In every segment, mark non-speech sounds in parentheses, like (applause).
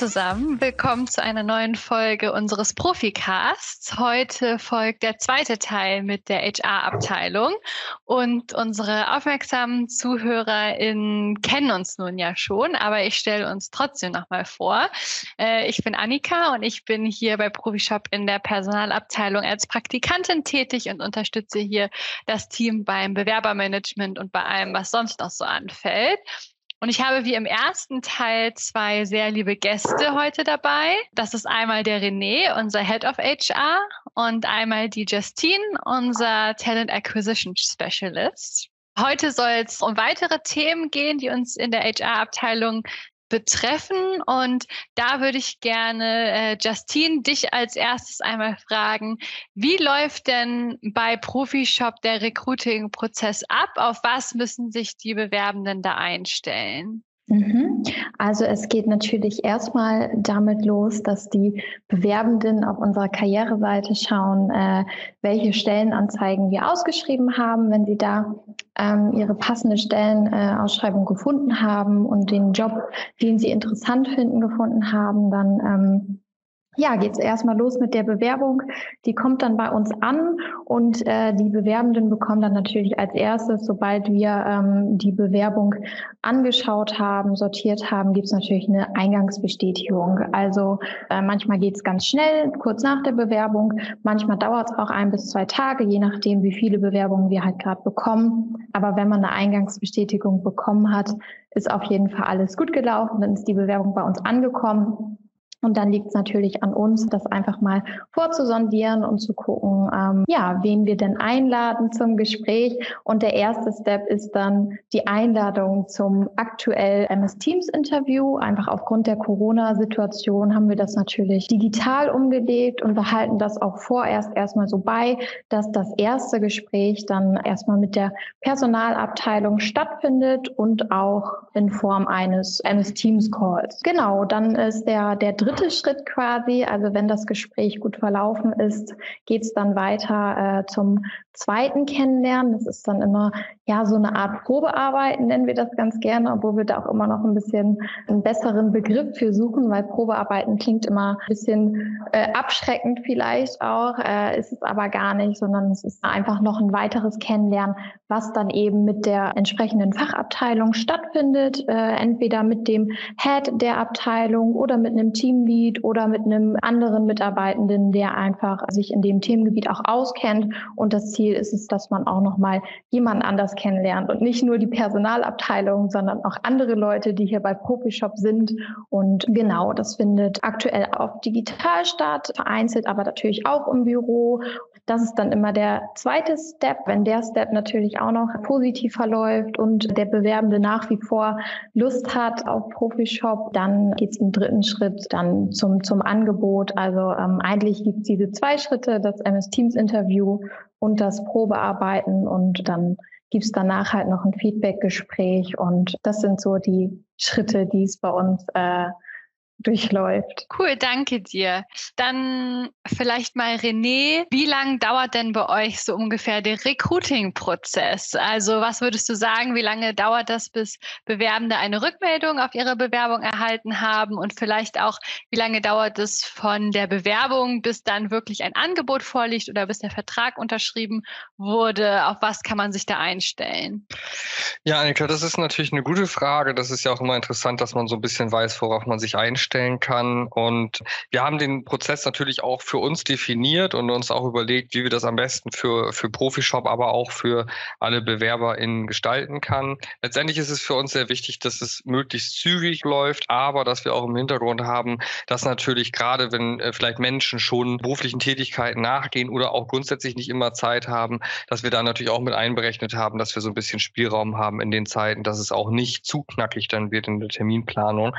zusammen, willkommen zu einer neuen Folge unseres Proficasts. Heute folgt der zweite Teil mit der HR-Abteilung und unsere aufmerksamen ZuhörerInnen kennen uns nun ja schon, aber ich stelle uns trotzdem nochmal vor. Äh, ich bin Annika und ich bin hier bei Profishop in der Personalabteilung als Praktikantin tätig und unterstütze hier das Team beim Bewerbermanagement und bei allem, was sonst noch so anfällt. Und ich habe wie im ersten Teil zwei sehr liebe Gäste heute dabei. Das ist einmal der René, unser Head of HR, und einmal die Justine, unser Talent Acquisition Specialist. Heute soll es um weitere Themen gehen, die uns in der HR-Abteilung betreffen. Und da würde ich gerne, äh, Justine, dich als erstes einmal fragen, wie läuft denn bei Profishop der Recruiting-Prozess ab? Auf was müssen sich die Bewerbenden da einstellen? Mhm. Also es geht natürlich erstmal damit los, dass die Bewerbenden auf unserer Karriereseite schauen, äh, welche Stellenanzeigen wir ausgeschrieben haben. Wenn sie da ähm, ihre passende Stellenausschreibung gefunden haben und den Job, den sie interessant finden, gefunden haben, dann ähm, ja, geht es erstmal los mit der Bewerbung. Die kommt dann bei uns an und äh, die Bewerbenden bekommen dann natürlich als erstes, sobald wir ähm, die Bewerbung angeschaut haben, sortiert haben, gibt es natürlich eine Eingangsbestätigung. Also äh, manchmal geht es ganz schnell, kurz nach der Bewerbung. Manchmal dauert es auch ein bis zwei Tage, je nachdem, wie viele Bewerbungen wir halt gerade bekommen. Aber wenn man eine Eingangsbestätigung bekommen hat, ist auf jeden Fall alles gut gelaufen. Dann ist die Bewerbung bei uns angekommen. Und dann liegt es natürlich an uns, das einfach mal vorzusondieren und zu gucken, ähm, ja, wen wir denn einladen zum Gespräch. Und der erste Step ist dann die Einladung zum aktuell MS Teams Interview. Einfach aufgrund der Corona-Situation haben wir das natürlich digital umgelegt und behalten das auch vorerst erstmal so bei, dass das erste Gespräch dann erstmal mit der Personalabteilung stattfindet und auch in Form eines MS Teams Calls. Genau, dann ist der, der dritte dritte Schritt quasi, also wenn das Gespräch gut verlaufen ist, geht es dann weiter äh, zum zweiten Kennenlernen. Das ist dann immer ja so eine Art Probearbeiten, nennen wir das ganz gerne, obwohl wir da auch immer noch ein bisschen einen besseren Begriff für suchen, weil Probearbeiten klingt immer ein bisschen äh, abschreckend vielleicht auch, äh, ist es aber gar nicht, sondern es ist einfach noch ein weiteres Kennenlernen, was dann eben mit der entsprechenden Fachabteilung stattfindet, äh, entweder mit dem Head der Abteilung oder mit einem Teamlead oder mit einem anderen Mitarbeitenden, der einfach sich in dem Themengebiet auch auskennt und das Ziel ist es, dass man auch nochmal jemand anders kennenlernt und nicht nur die Personalabteilung, sondern auch andere Leute, die hier bei Profishop sind. Und genau, das findet aktuell auch digital statt, vereinzelt aber natürlich auch im Büro. Das ist dann immer der zweite Step. Wenn der Step natürlich auch noch positiv verläuft und der Bewerbende nach wie vor Lust hat auf Profishop, dann geht es im dritten Schritt dann zum, zum Angebot. Also ähm, eigentlich gibt es diese zwei Schritte, das MS Teams Interview und das Probearbeiten und dann gibt's danach halt noch ein Feedbackgespräch und das sind so die Schritte, die es bei uns äh, durchläuft. Cool, danke dir. Dann vielleicht mal René, wie lange dauert denn bei euch so ungefähr der Recruiting-Prozess? Also was würdest du sagen, wie lange dauert das, bis Bewerbende eine Rückmeldung auf ihre Bewerbung erhalten haben und vielleicht auch, wie lange dauert es von der Bewerbung, bis dann wirklich ein Angebot vorliegt oder bis der Vertrag unterschrieben wurde? Auf was kann man sich da einstellen? Ja, Annika, das ist natürlich eine gute Frage. Das ist ja auch immer interessant, dass man so ein bisschen weiß, worauf man sich einstellt stellen kann. Und wir haben den Prozess natürlich auch für uns definiert und uns auch überlegt, wie wir das am besten für, für Profishop, aber auch für alle BewerberInnen gestalten kann. Letztendlich ist es für uns sehr wichtig, dass es möglichst zügig läuft, aber dass wir auch im Hintergrund haben, dass natürlich gerade, wenn äh, vielleicht Menschen schon beruflichen Tätigkeiten nachgehen oder auch grundsätzlich nicht immer Zeit haben, dass wir da natürlich auch mit einberechnet haben, dass wir so ein bisschen Spielraum haben in den Zeiten, dass es auch nicht zu knackig dann wird in der Terminplanung.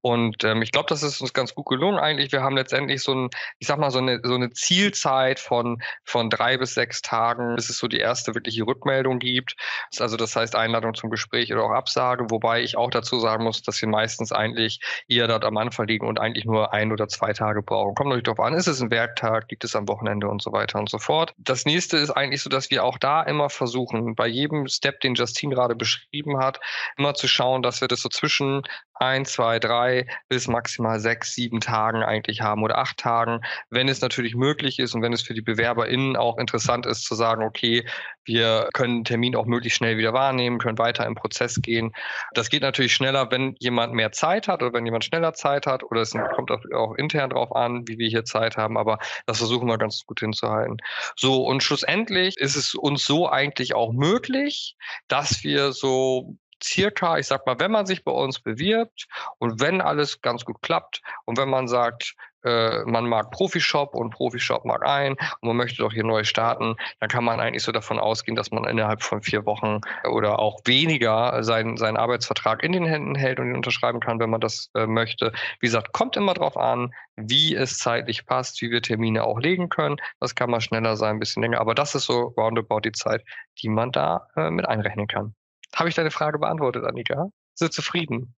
Und ähm, ich glaube, das ist uns ganz gut gelungen eigentlich. Wir haben letztendlich so ein, ich sag mal, so eine, so eine Zielzeit von, von drei bis sechs Tagen, bis es so die erste wirkliche Rückmeldung gibt. Also das heißt Einladung zum Gespräch oder auch Absage, wobei ich auch dazu sagen muss, dass wir meistens eigentlich eher dort am Anfang liegen und eigentlich nur ein oder zwei Tage brauchen. Kommt natürlich darauf an, ist es ein Werktag, liegt es am Wochenende und so weiter und so fort. Das nächste ist eigentlich so, dass wir auch da immer versuchen, bei jedem Step, den Justine gerade beschrieben hat, immer zu schauen, dass wir das so zwischen ein, zwei, drei bis maximal sechs, sieben Tagen eigentlich haben oder acht Tagen. Wenn es natürlich möglich ist und wenn es für die BewerberInnen auch interessant ist zu sagen, okay, wir können Termin auch möglichst schnell wieder wahrnehmen, können weiter im Prozess gehen. Das geht natürlich schneller, wenn jemand mehr Zeit hat oder wenn jemand schneller Zeit hat oder es kommt auch, auch intern drauf an, wie wir hier Zeit haben, aber das versuchen wir ganz gut hinzuhalten. So, und schlussendlich ist es uns so eigentlich auch möglich, dass wir so circa, ich sag mal, wenn man sich bei uns bewirbt und wenn alles ganz gut klappt und wenn man sagt, äh, man mag Profishop und Profishop mag ein und man möchte doch hier neu starten, dann kann man eigentlich so davon ausgehen, dass man innerhalb von vier Wochen oder auch weniger seinen, seinen Arbeitsvertrag in den Händen hält und ihn unterschreiben kann, wenn man das äh, möchte. Wie gesagt, kommt immer drauf an, wie es zeitlich passt, wie wir Termine auch legen können. Das kann mal schneller sein, ein bisschen länger, aber das ist so roundabout die Zeit, die man da äh, mit einrechnen kann. Habe ich deine Frage beantwortet, Annika? Sind zufrieden?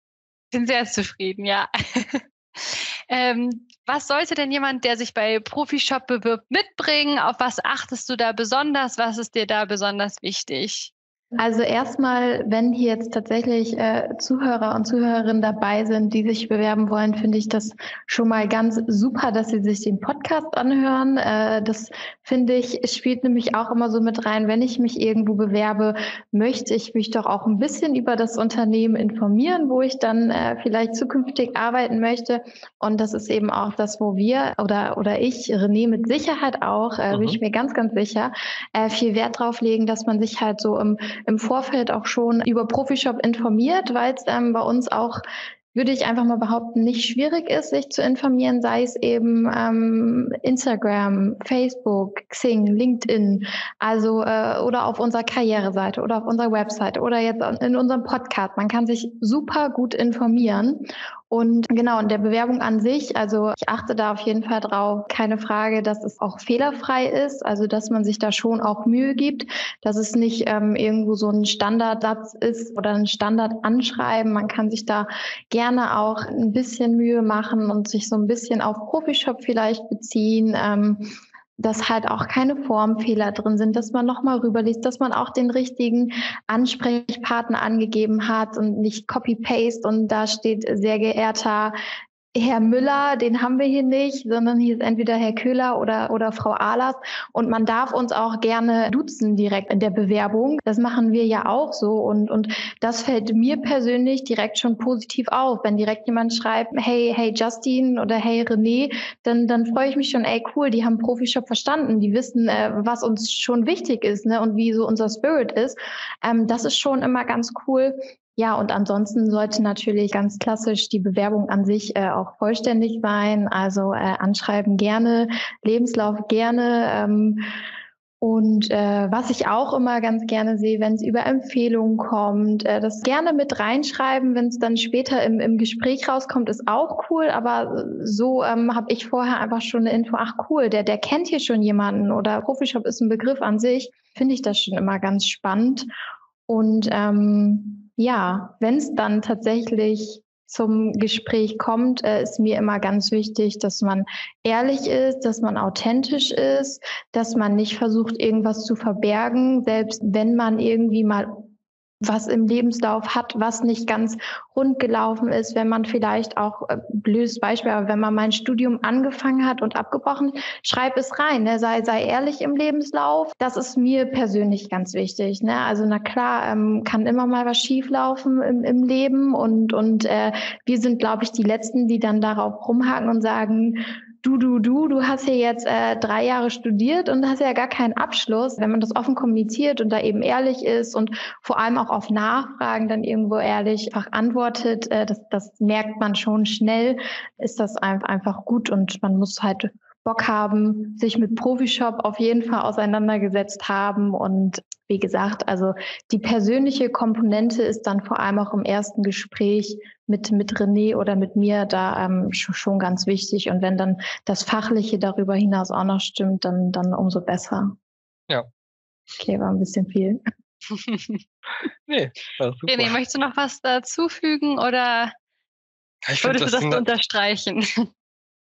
Bin sehr zufrieden, ja. (laughs) ähm, was sollte denn jemand, der sich bei Profishop bewirbt, mitbringen? Auf was achtest du da besonders? Was ist dir da besonders wichtig? Also erstmal, wenn hier jetzt tatsächlich äh, Zuhörer und Zuhörerinnen dabei sind, die sich bewerben wollen, finde ich das schon mal ganz super, dass sie sich den Podcast anhören. Äh, das finde ich, spielt nämlich auch immer so mit rein, wenn ich mich irgendwo bewerbe, möchte ich mich doch auch ein bisschen über das Unternehmen informieren, wo ich dann äh, vielleicht zukünftig arbeiten möchte. Und das ist eben auch das, wo wir oder, oder ich, René mit Sicherheit auch, äh, mhm. bin ich mir ganz, ganz sicher, äh, viel Wert drauf legen, dass man sich halt so im im Vorfeld auch schon über Profishop informiert, weil es ähm, bei uns auch würde ich einfach mal behaupten, nicht schwierig ist, sich zu informieren, sei es eben ähm, Instagram, Facebook, Xing, LinkedIn, also äh, oder auf unserer Karriereseite oder auf unserer Website oder jetzt in unserem Podcast. Man kann sich super gut informieren und genau, in der Bewerbung an sich, also ich achte da auf jeden Fall drauf, keine Frage, dass es auch fehlerfrei ist, also dass man sich da schon auch Mühe gibt, dass es nicht ähm, irgendwo so ein Standardsatz ist oder ein Standardanschreiben. Man kann sich da gerne auch ein bisschen Mühe machen und sich so ein bisschen auf Profishop vielleicht beziehen. Ähm, dass halt auch keine Formfehler drin sind, dass man nochmal rüberliest, dass man auch den richtigen Ansprechpartner angegeben hat und nicht Copy-Paste und da steht sehr geehrter Herr Müller, den haben wir hier nicht, sondern hier ist entweder Herr Köhler oder, oder Frau Ahlers. Und man darf uns auch gerne duzen direkt in der Bewerbung. Das machen wir ja auch so. Und, und das fällt mir persönlich direkt schon positiv auf. Wenn direkt jemand schreibt, hey, hey Justin oder hey René, dann, dann freue ich mich schon, ey cool, die haben Profishop verstanden. Die wissen, äh, was uns schon wichtig ist ne? und wie so unser Spirit ist. Ähm, das ist schon immer ganz cool. Ja, und ansonsten sollte natürlich ganz klassisch die Bewerbung an sich äh, auch vollständig sein. Also äh, anschreiben gerne, Lebenslauf gerne. Ähm, und äh, was ich auch immer ganz gerne sehe, wenn es über Empfehlungen kommt, äh, das gerne mit reinschreiben, wenn es dann später im, im Gespräch rauskommt, ist auch cool. Aber so ähm, habe ich vorher einfach schon eine Info, ach cool, der, der kennt hier schon jemanden oder Profishop ist ein Begriff an sich, finde ich das schon immer ganz spannend. Und ähm, ja, wenn es dann tatsächlich zum Gespräch kommt, äh, ist mir immer ganz wichtig, dass man ehrlich ist, dass man authentisch ist, dass man nicht versucht, irgendwas zu verbergen, selbst wenn man irgendwie mal was im Lebenslauf hat, was nicht ganz rund gelaufen ist, wenn man vielleicht auch, äh, blödes Beispiel, aber wenn man mein Studium angefangen hat und abgebrochen, schreib es rein, ne? sei, sei ehrlich im Lebenslauf. Das ist mir persönlich ganz wichtig. Ne? Also na klar, ähm, kann immer mal was schieflaufen im, im Leben und, und äh, wir sind, glaube ich, die Letzten, die dann darauf rumhaken und sagen, du, du, du, du hast ja jetzt äh, drei Jahre studiert und hast ja gar keinen Abschluss. Wenn man das offen kommuniziert und da eben ehrlich ist und vor allem auch auf Nachfragen dann irgendwo ehrlich einfach antwortet, äh, das, das merkt man schon schnell, ist das einfach gut und man muss halt Bock haben, sich mit Profishop auf jeden Fall auseinandergesetzt haben. Und wie gesagt, also die persönliche Komponente ist dann vor allem auch im ersten Gespräch mit, mit René oder mit mir da ähm, schon ganz wichtig. Und wenn dann das Fachliche darüber hinaus auch noch stimmt, dann, dann umso besser. Ja. Okay, war ein bisschen viel. (laughs) nee, René, möchtest du noch was dazufügen oder ich würdest du das, das unterstreichen?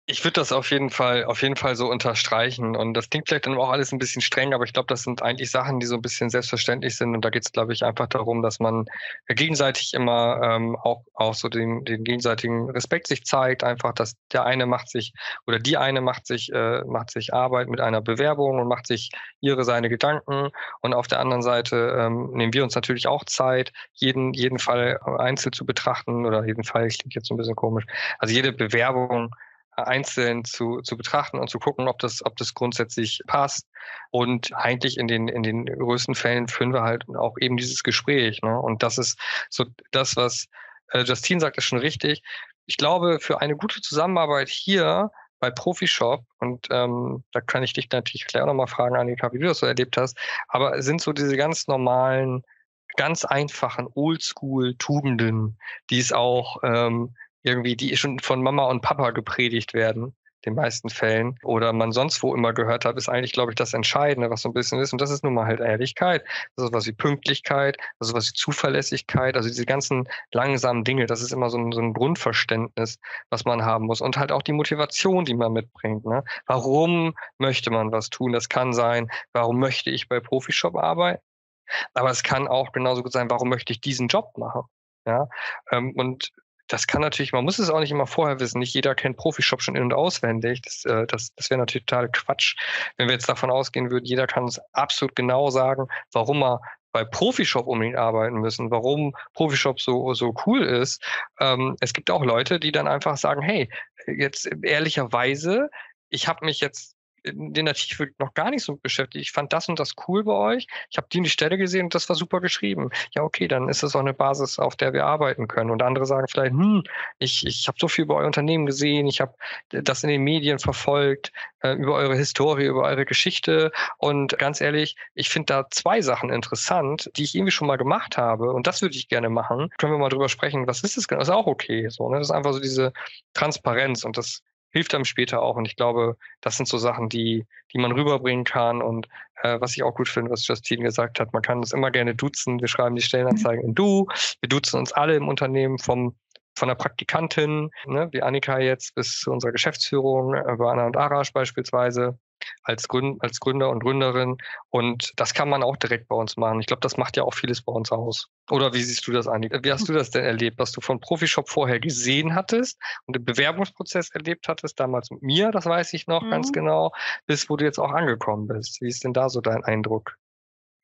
Ich würde das auf jeden Fall, auf jeden Fall so unterstreichen. Und das klingt vielleicht dann auch alles ein bisschen streng, aber ich glaube, das sind eigentlich Sachen, die so ein bisschen selbstverständlich sind. Und da geht es, glaube ich, einfach darum, dass man gegenseitig immer ähm, auch, auch so den, den gegenseitigen Respekt sich zeigt. Einfach, dass der eine macht sich oder die eine macht sich, äh, macht sich Arbeit mit einer Bewerbung und macht sich ihre seine Gedanken. Und auf der anderen Seite ähm, nehmen wir uns natürlich auch Zeit, jeden, jeden Fall einzeln zu betrachten oder jeden Fall, ich klingt jetzt so ein bisschen komisch. Also jede Bewerbung einzeln zu, zu betrachten und zu gucken, ob das, ob das grundsätzlich passt. Und eigentlich in den, in den größten Fällen führen wir halt auch eben dieses Gespräch. Ne? Und das ist so das, was äh, Justine sagt, ist schon richtig. Ich glaube, für eine gute Zusammenarbeit hier bei Profishop, und ähm, da kann ich dich natürlich gleich auch nochmal fragen, Annika, wie du das so erlebt hast, aber sind so diese ganz normalen, ganz einfachen Oldschool-Tugenden, die es auch ähm, irgendwie, die schon von Mama und Papa gepredigt werden, den meisten Fällen, oder man sonst wo immer gehört hat, ist eigentlich, glaube ich, das Entscheidende, was so ein bisschen ist. Und das ist nun mal halt Ehrlichkeit. Das ist was wie Pünktlichkeit, das ist was wie Zuverlässigkeit, also diese ganzen langsamen Dinge, das ist immer so ein, so ein Grundverständnis, was man haben muss. Und halt auch die Motivation, die man mitbringt. Ne? Warum möchte man was tun? Das kann sein, warum möchte ich bei Profishop arbeiten? Aber es kann auch genauso gut sein, warum möchte ich diesen Job machen? Ja, ähm, und das kann natürlich, man muss es auch nicht immer vorher wissen. Nicht jeder kennt Profishop schon in- und auswendig. Das, äh, das, das wäre natürlich total Quatsch, wenn wir jetzt davon ausgehen würden, jeder kann uns absolut genau sagen, warum er bei Profishop unbedingt arbeiten müssen, warum Profishop so, so cool ist. Ähm, es gibt auch Leute, die dann einfach sagen, hey, jetzt ehrlicherweise, ich habe mich jetzt in der Tiefe noch gar nicht so beschäftigt. Ich fand das und das cool bei euch. Ich habe die in die Stelle gesehen und das war super geschrieben. Ja, okay, dann ist das auch eine Basis, auf der wir arbeiten können. Und andere sagen vielleicht, hm, ich, ich habe so viel über euer Unternehmen gesehen, ich habe das in den Medien verfolgt, äh, über eure Historie, über eure Geschichte. Und ganz ehrlich, ich finde da zwei Sachen interessant, die ich irgendwie schon mal gemacht habe. Und das würde ich gerne machen. Können wir mal drüber sprechen, was ist das genau? Ist auch okay. So, ne? Das ist einfach so diese Transparenz und das hilft einem später auch. Und ich glaube, das sind so Sachen, die, die man rüberbringen kann. Und äh, was ich auch gut finde, was Justine gesagt hat, man kann uns immer gerne duzen. Wir schreiben die Stellenanzeigen in Du. Wir duzen uns alle im Unternehmen vom von der Praktikantin, ne, wie Annika jetzt, bis zu unserer Geschäftsführung, äh, bei Anna und Arash beispielsweise als, Gründ, als Gründer und Gründerin. Und das kann man auch direkt bei uns machen. Ich glaube, das macht ja auch vieles bei uns aus. Oder wie siehst du das, Annika? Wie hast du das denn erlebt, was du von Profishop vorher gesehen hattest und den Bewerbungsprozess erlebt hattest, damals mit mir, das weiß ich noch mhm. ganz genau, bis wo du jetzt auch angekommen bist? Wie ist denn da so dein Eindruck?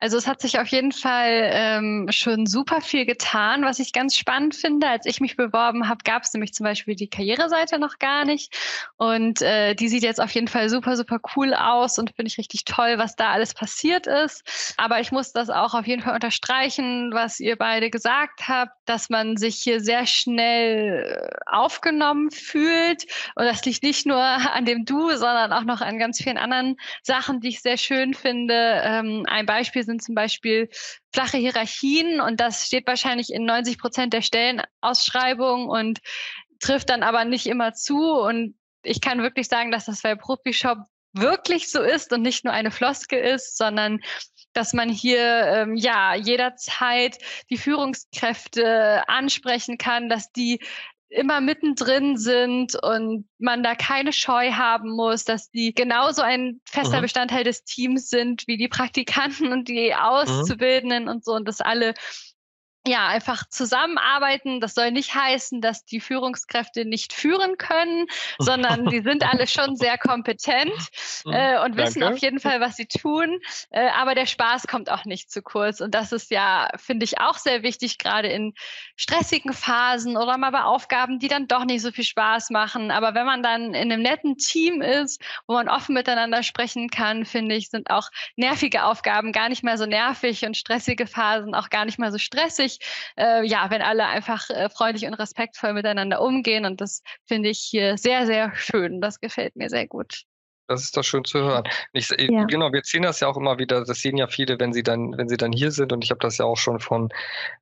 Also es hat sich auf jeden Fall ähm, schon super viel getan, was ich ganz spannend finde. Als ich mich beworben habe, gab es nämlich zum Beispiel die Karriereseite noch gar nicht. Und äh, die sieht jetzt auf jeden Fall super, super cool aus und finde ich richtig toll, was da alles passiert ist. Aber ich muss das auch auf jeden Fall unterstreichen, was ihr beide gesagt habt, dass man sich hier sehr schnell äh, aufgenommen fühlt. Und das liegt nicht nur (laughs) an dem Du, sondern auch noch an ganz vielen anderen Sachen, die ich sehr schön finde. Ähm, ein Beispiel sind zum Beispiel flache Hierarchien und das steht wahrscheinlich in 90 Prozent der Stellenausschreibungen und trifft dann aber nicht immer zu. Und ich kann wirklich sagen, dass das bei Profishop wirklich so ist und nicht nur eine Floskel ist, sondern dass man hier ähm, ja jederzeit die Führungskräfte ansprechen kann, dass die immer mittendrin sind und man da keine Scheu haben muss, dass die genauso ein fester mhm. Bestandteil des Teams sind wie die Praktikanten und die mhm. Auszubildenden mhm. und so und dass alle ja, einfach zusammenarbeiten. Das soll nicht heißen, dass die Führungskräfte nicht führen können, (laughs) sondern die sind alle schon sehr kompetent (laughs) mhm. äh, und wissen Danke. auf jeden Fall, was sie tun. Äh, aber der Spaß kommt auch nicht zu kurz. Und das ist ja, finde ich, auch sehr wichtig, gerade in stressigen Phasen oder mal bei Aufgaben, die dann doch nicht so viel Spaß machen. Aber wenn man dann in einem netten Team ist, wo man offen miteinander sprechen kann, finde ich, sind auch nervige Aufgaben gar nicht mehr so nervig und stressige Phasen auch gar nicht mehr so stressig wichtig, äh, ja, wenn alle einfach äh, freundlich und respektvoll miteinander umgehen. Und das finde ich hier sehr, sehr schön. Das gefällt mir sehr gut. Das ist doch schön zu hören. Ich, ja. Genau, wir ziehen das ja auch immer wieder. Das sehen ja viele, wenn sie dann, wenn sie dann hier sind. Und ich habe das ja auch schon von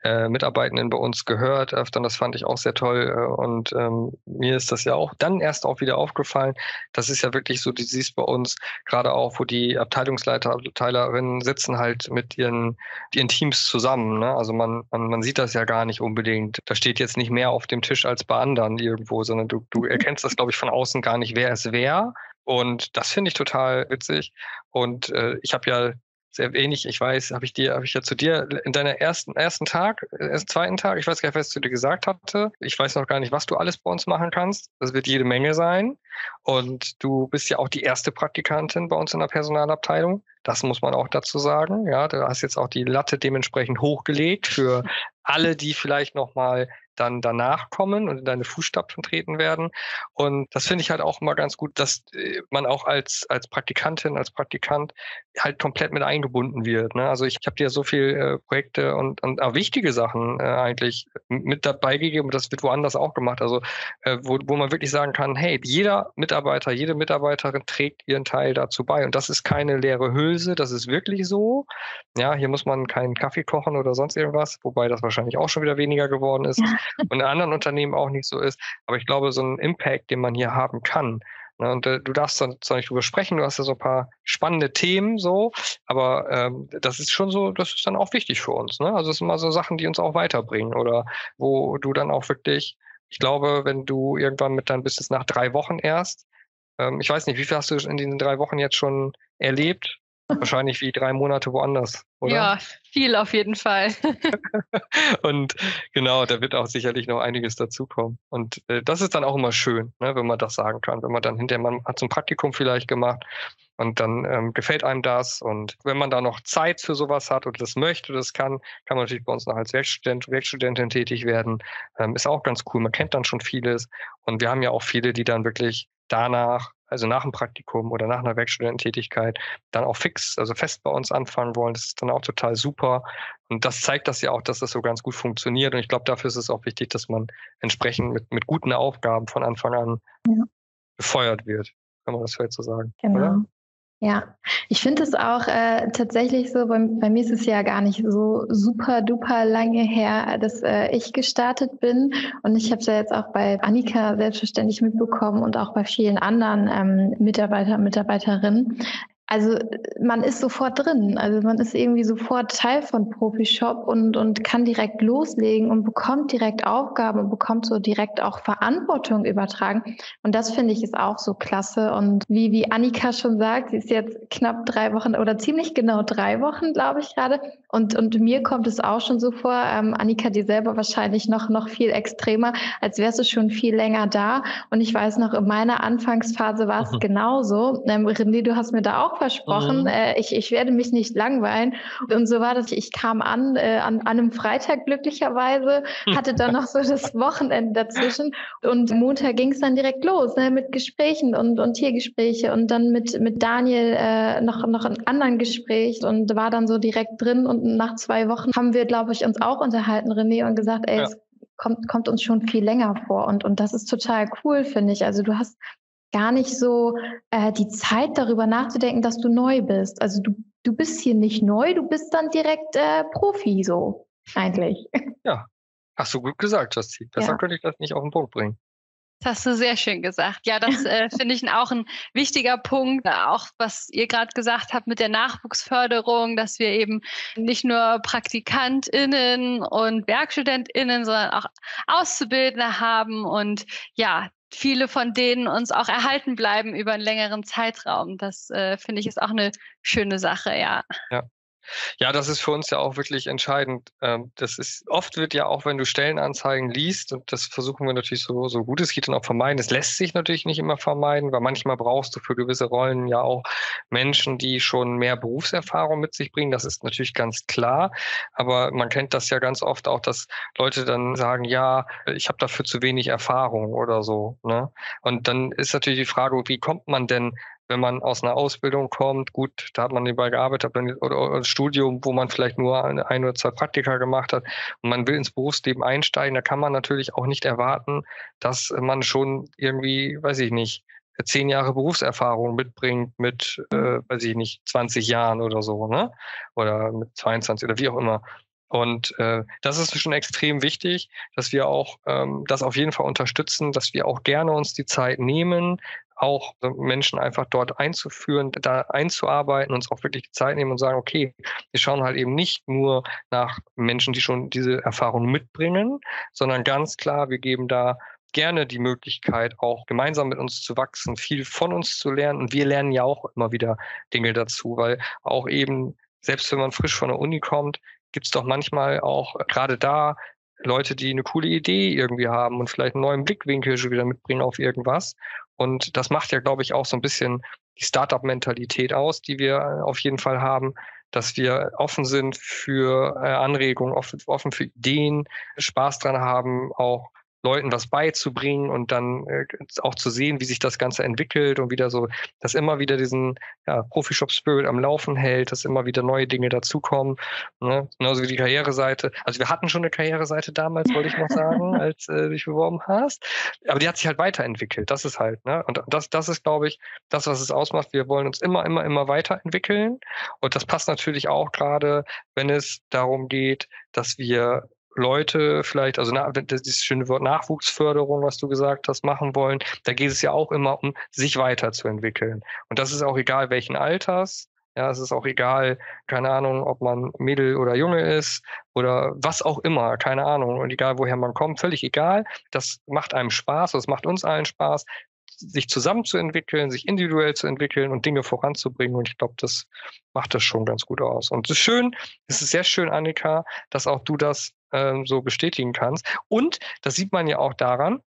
äh, Mitarbeitenden bei uns gehört. Öfter, das fand ich auch sehr toll. Äh, und ähm, mir ist das ja auch dann erst auch wieder aufgefallen. Das ist ja wirklich so, du siehst bei uns gerade auch, wo die Abteilungsleiter, Abteilerinnen sitzen halt mit ihren, ihren Teams zusammen. Ne? Also man, man, man sieht das ja gar nicht unbedingt. Da steht jetzt nicht mehr auf dem Tisch als bei anderen irgendwo, sondern du, du (laughs) erkennst das, glaube ich, von außen gar nicht, wer es wer. Und das finde ich total witzig. Und äh, ich habe ja sehr wenig, ich weiß, habe ich dir, habe ich ja zu dir in deiner ersten, ersten Tag, ersten, zweiten Tag, ich weiß gar nicht, was ich zu dir gesagt hatte. Ich weiß noch gar nicht, was du alles bei uns machen kannst. Das wird jede Menge sein. Und du bist ja auch die erste Praktikantin bei uns in der Personalabteilung. Das muss man auch dazu sagen. Ja, du hast jetzt auch die Latte dementsprechend hochgelegt für (laughs) alle, die vielleicht nochmal dann danach kommen und in deine Fußstapfen treten werden. Und das finde ich halt auch immer ganz gut, dass äh, man auch als, als Praktikantin, als Praktikant halt komplett mit eingebunden wird. Ne? Also ich, ich habe dir so viele äh, Projekte und, und auch wichtige Sachen äh, eigentlich mit dabei gegeben und das wird woanders auch gemacht. Also äh, wo, wo man wirklich sagen kann, hey, jeder Mitarbeiter, jede Mitarbeiterin trägt ihren Teil dazu bei. Und das ist keine leere Hülse, das ist wirklich so. Ja, hier muss man keinen Kaffee kochen oder sonst irgendwas, wobei das wahrscheinlich auch schon wieder weniger geworden ist (laughs) und in anderen Unternehmen auch nicht so ist. Aber ich glaube, so ein Impact, den man hier haben kann, ne, und äh, du darfst dann zwar nicht drüber sprechen, du hast ja so ein paar spannende Themen so, aber ähm, das ist schon so, das ist dann auch wichtig für uns. Ne? Also es sind immer so Sachen, die uns auch weiterbringen oder wo du dann auch wirklich, ich glaube, wenn du irgendwann mit bist es nach drei Wochen erst, ähm, ich weiß nicht, wie viel hast du in diesen drei Wochen jetzt schon erlebt? Wahrscheinlich wie drei Monate woanders, oder? Ja, viel auf jeden Fall. (laughs) und genau, da wird auch sicherlich noch einiges dazukommen. Und äh, das ist dann auch immer schön, ne, wenn man das sagen kann. Wenn man dann hinterher, man hat so ein Praktikum vielleicht gemacht und dann ähm, gefällt einem das. Und wenn man da noch Zeit für sowas hat und das möchte, das kann, kann man natürlich bei uns noch als Werkstudent, Werkstudentin tätig werden. Ähm, ist auch ganz cool. Man kennt dann schon vieles. Und wir haben ja auch viele, die dann wirklich danach also nach dem Praktikum oder nach einer Werkstudententätigkeit, dann auch fix, also fest bei uns anfangen wollen. Das ist dann auch total super. Und das zeigt das ja auch, dass das so ganz gut funktioniert. Und ich glaube, dafür ist es auch wichtig, dass man entsprechend mit, mit guten Aufgaben von Anfang an ja. befeuert wird, kann man das vielleicht so sagen. Genau. Oder? Ja, ich finde es auch äh, tatsächlich so, bei, bei, mir ist es ja gar nicht so super duper lange her, dass äh, ich gestartet bin. Und ich habe es ja jetzt auch bei Annika selbstverständlich mitbekommen und auch bei vielen anderen ähm, Mitarbeiter und Mitarbeiterinnen, also man ist sofort drin. Also man ist irgendwie sofort Teil von Profishop und, und kann direkt loslegen und bekommt direkt Aufgaben und bekommt so direkt auch Verantwortung übertragen. Und das finde ich ist auch so klasse. Und wie, wie Annika schon sagt, sie ist jetzt knapp drei Wochen oder ziemlich genau drei Wochen, glaube ich gerade. Und, und mir kommt es auch schon so vor, ähm, Annika, dir selber wahrscheinlich noch, noch viel extremer, als wärst du schon viel länger da. Und ich weiß noch, in meiner Anfangsphase war es mhm. genauso. Ähm, René, du hast mir da auch versprochen, mhm. äh, ich, ich werde mich nicht langweilen. Und so war das, ich kam an, äh, an, an einem Freitag glücklicherweise, hatte dann noch so das Wochenende dazwischen und Montag ging es dann direkt los ne, mit Gesprächen und, und Tiergespräche und dann mit, mit Daniel äh, noch, noch ein anderen Gespräch und war dann so direkt drin und nach zwei Wochen haben wir, glaube ich, uns auch unterhalten, René, und gesagt, ey, ja. es kommt, kommt uns schon viel länger vor und, und das ist total cool, finde ich. Also du hast gar nicht so äh, die Zeit darüber nachzudenken, dass du neu bist. Also du, du bist hier nicht neu, du bist dann direkt äh, Profi so eigentlich. (laughs) Ja, hast du gut gesagt, Justin. Besser ja. könnte ich das nicht auf den Punkt bringen. Das hast du sehr schön gesagt. Ja, das äh, (laughs) finde ich auch ein wichtiger Punkt, auch was ihr gerade gesagt habt mit der Nachwuchsförderung, dass wir eben nicht nur PraktikantInnen und WerkstudentInnen, sondern auch Auszubildende haben und ja, viele von denen uns auch erhalten bleiben über einen längeren Zeitraum. Das äh, finde ich ist auch eine schöne Sache, ja. Ja, ja, das ist für uns ja auch wirklich entscheidend. Ähm, das ist, oft wird ja auch, wenn du Stellenanzeigen liest, und das versuchen wir natürlich so, so gut es geht dann auch vermeiden. Es lässt sich natürlich nicht immer vermeiden, weil manchmal brauchst du für gewisse Rollen ja auch Menschen, die schon mehr Berufserfahrung mit sich bringen. Das ist natürlich ganz klar. Aber man kennt das ja ganz oft auch, dass Leute dann sagen, ja, ich habe dafür zu wenig Erfahrung oder so. Ne? Und dann ist natürlich die Frage, wie kommt man denn wenn man aus einer Ausbildung kommt, gut, da hat man nebenbei gearbeitet, oder ein Studium, wo man vielleicht nur ein, oder zwei Praktika gemacht hat und man will ins Berufsleben einsteigen, da kann man natürlich auch nicht erwarten, dass man schon irgendwie, weiß ich nicht, zehn Jahre Berufserfahrung mitbringt mit, äh, weiß ich nicht, 20 Jahren oder so, ne? Oder mit 22 oder wie auch immer. Und äh, das ist schon extrem wichtig, dass wir auch ähm, das auf jeden Fall unterstützen, dass wir auch gerne uns die Zeit nehmen, auch Menschen einfach dort einzuführen, da einzuarbeiten, uns auch wirklich Zeit nehmen und sagen, okay, wir schauen halt eben nicht nur nach Menschen, die schon diese Erfahrung mitbringen, sondern ganz klar, wir geben da gerne die Möglichkeit, auch gemeinsam mit uns zu wachsen, viel von uns zu lernen. Und wir lernen ja auch immer wieder Dinge dazu, weil auch eben, selbst wenn man frisch von der Uni kommt, gibt es doch manchmal auch gerade da Leute, die eine coole Idee irgendwie haben und vielleicht einen neuen Blickwinkel schon wieder mitbringen auf irgendwas. Und das macht ja, glaube ich, auch so ein bisschen die Startup-Mentalität aus, die wir auf jeden Fall haben, dass wir offen sind für äh, Anregungen, offen, für Ideen, Spaß dran haben, auch Leuten was beizubringen und dann äh, auch zu sehen, wie sich das Ganze entwickelt und wieder so, dass immer wieder diesen ja, Profi-Shop-Spirit am Laufen hält, dass immer wieder neue Dinge dazukommen. Ne? Genauso wie die Karriereseite. Also wir hatten schon eine Karriereseite damals, wollte ich noch sagen, (laughs) als äh, du dich beworben hast. Aber die hat sich halt weiterentwickelt. Das ist halt, ne? Und das, das ist, glaube ich, das, was es ausmacht. Wir wollen uns immer, immer, immer weiterentwickeln. Und das passt natürlich auch gerade, wenn es darum geht, dass wir Leute vielleicht, also na, dieses schöne Wort Nachwuchsförderung, was du gesagt hast, machen wollen, da geht es ja auch immer um sich weiterzuentwickeln. Und das ist auch egal welchen Alters. Ja, es ist auch egal, keine Ahnung, ob man Mädel oder Junge ist oder was auch immer, keine Ahnung. Und egal, woher man kommt, völlig egal. Das macht einem Spaß, das macht uns allen Spaß, sich zusammenzuentwickeln, sich individuell zu entwickeln und Dinge voranzubringen. Und ich glaube, das macht das schon ganz gut aus. Und es ist schön, es ist sehr schön, Annika, dass auch du das ähm, so bestätigen kannst. Und das sieht man ja auch daran,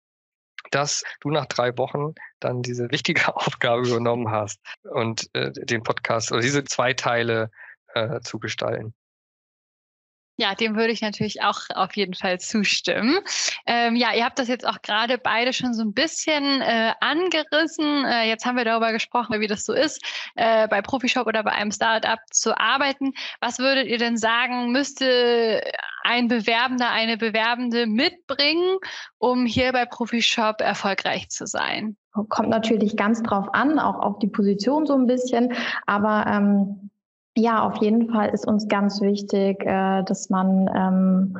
dass du nach drei Wochen dann diese wichtige (laughs) Aufgabe übernommen hast und äh, den Podcast oder diese zwei Teile äh, zu gestalten. Ja, dem würde ich natürlich auch auf jeden Fall zustimmen. Ähm, ja, ihr habt das jetzt auch gerade beide schon so ein bisschen äh, angerissen. Äh, jetzt haben wir darüber gesprochen, wie das so ist, äh, bei Profishop oder bei einem Startup zu arbeiten. Was würdet ihr denn sagen, müsste ein Bewerbender, eine Bewerbende mitbringen, um hier bei Profishop erfolgreich zu sein? Kommt natürlich ganz drauf an, auch auf die Position so ein bisschen. Aber ähm ja, auf jeden Fall ist uns ganz wichtig, äh, dass man ähm,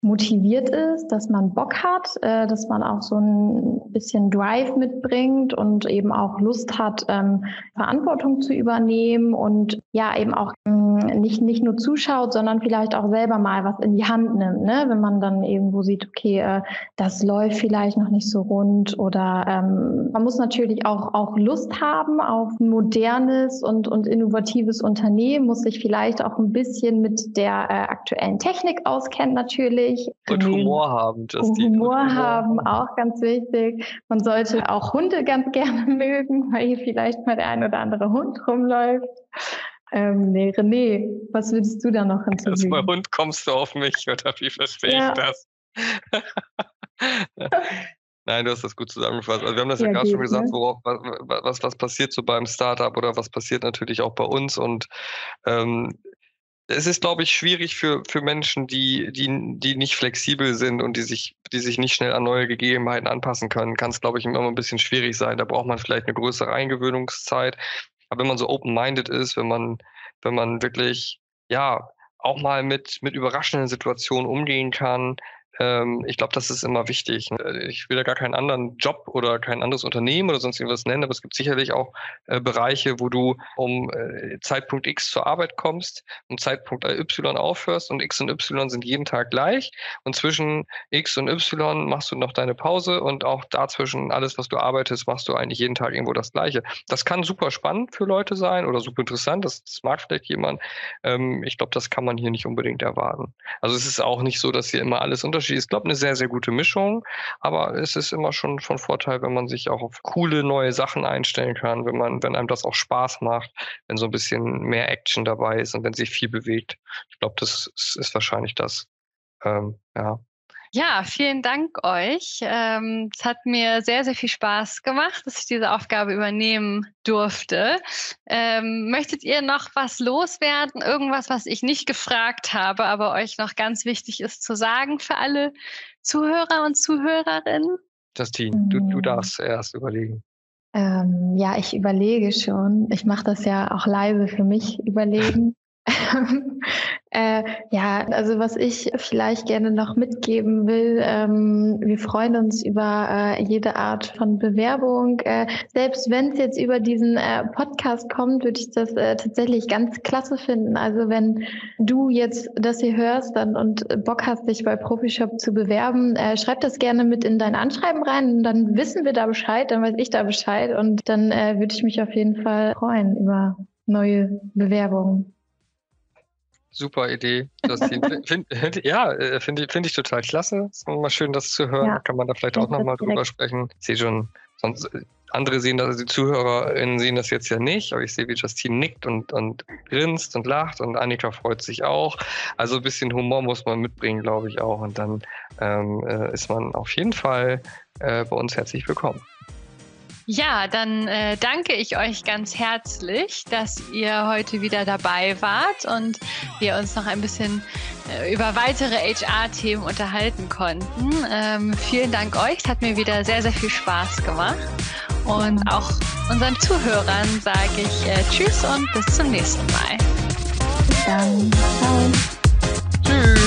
motiviert ist, dass man Bock hat, äh, dass man auch so ein bisschen Drive mitbringt und eben auch Lust hat, ähm, Verantwortung zu übernehmen und ja eben auch ähm, nicht nicht nur zuschaut, sondern vielleicht auch selber mal was in die Hand nimmt, ne? wenn man dann irgendwo sieht, okay, äh, das läuft vielleicht noch nicht so rund oder ähm, man muss natürlich auch auch Lust haben auf ein modernes und und innovatives Unternehmen, muss sich vielleicht auch ein bisschen mit der äh, aktuellen Technik auskennen natürlich. Und Humor haben, Justine. Humor, Humor haben, auch ganz wichtig. Man sollte auch Hunde ganz (laughs) gerne mögen, weil hier vielleicht mal der ein oder andere Hund rumläuft. Ähm, nee, René, was würdest du da noch hinzufügen? Als Hund kommst du auf mich, oder wie verstehe ja. ich das? (laughs) Nein, du hast das gut zusammengefasst. Also wir haben das ja, ja gerade schon gesagt, ne? worauf, was, was, was passiert so beim Startup oder was passiert natürlich auch bei uns. Und ähm, es ist, glaube ich, schwierig für, für Menschen, die, die, die nicht flexibel sind und die sich, die sich nicht schnell an neue Gegebenheiten anpassen können, kann es, glaube ich, immer ein bisschen schwierig sein. Da braucht man vielleicht eine größere Eingewöhnungszeit. Aber wenn man so open-minded ist, wenn man, wenn man wirklich, ja, auch mal mit, mit überraschenden Situationen umgehen kann, ähm, ich glaube, das ist immer wichtig. Ne? Ich will da gar keinen anderen Job oder kein anderes Unternehmen oder sonst irgendwas nennen, aber es gibt sicherlich auch äh, Bereiche, wo du um äh, Zeitpunkt X zur Arbeit kommst, um Zeitpunkt Y aufhörst und X und Y sind jeden Tag gleich und zwischen X und Y machst du noch deine Pause und auch dazwischen alles, was du arbeitest, machst du eigentlich jeden Tag irgendwo das Gleiche. Das kann super spannend für Leute sein oder super interessant, das, das mag vielleicht jemand. Ähm, ich glaube, das kann man hier nicht unbedingt erwarten. Also es ist auch nicht so, dass hier immer alles unterschiedlich Unterschied. Ich glaube, eine sehr, sehr gute Mischung, aber es ist immer schon von Vorteil, wenn man sich auch auf coole neue Sachen einstellen kann, wenn man, wenn einem das auch Spaß macht, wenn so ein bisschen mehr Action dabei ist und wenn sich viel bewegt. Ich glaube, das ist wahrscheinlich das. Ähm, ja. Ja, vielen Dank euch. Ähm, es hat mir sehr, sehr viel Spaß gemacht, dass ich diese Aufgabe übernehmen durfte. Ähm, möchtet ihr noch was loswerden? Irgendwas, was ich nicht gefragt habe, aber euch noch ganz wichtig ist zu sagen für alle Zuhörer und Zuhörerinnen? Justine, du, du darfst erst überlegen. Ähm, ja, ich überlege schon. Ich mache das ja auch leise für mich überlegen. (laughs) äh, ja, also was ich vielleicht gerne noch mitgeben will, ähm, wir freuen uns über äh, jede Art von Bewerbung. Äh, selbst wenn es jetzt über diesen äh, Podcast kommt, würde ich das äh, tatsächlich ganz klasse finden. Also wenn du jetzt das hier hörst dann, und Bock hast, dich bei Profishop zu bewerben, äh, schreib das gerne mit in dein Anschreiben rein und dann wissen wir da Bescheid, dann weiß ich da Bescheid und dann würde ich mich auf jeden Fall freuen über neue Bewerbungen super Idee. (laughs) find, ja, äh, finde find ich total klasse. Ist immer schön, das zu hören. Ja. Kann man da vielleicht auch nochmal drüber sprechen. Ich sehe schon, sonst äh, andere sehen das, die ZuhörerInnen sehen das jetzt ja nicht, aber ich sehe, wie Justine nickt und, und grinst und lacht und Annika freut sich auch. Also ein bisschen Humor muss man mitbringen, glaube ich auch. Und dann ähm, äh, ist man auf jeden Fall äh, bei uns herzlich willkommen. Ja, dann äh, danke ich euch ganz herzlich, dass ihr heute wieder dabei wart und wir uns noch ein bisschen äh, über weitere HR-Themen unterhalten konnten. Ähm, vielen Dank euch, es hat mir wieder sehr, sehr viel Spaß gemacht. Und auch unseren Zuhörern sage ich äh, Tschüss und bis zum nächsten Mal. Bis dann. Ciao. Tschüss.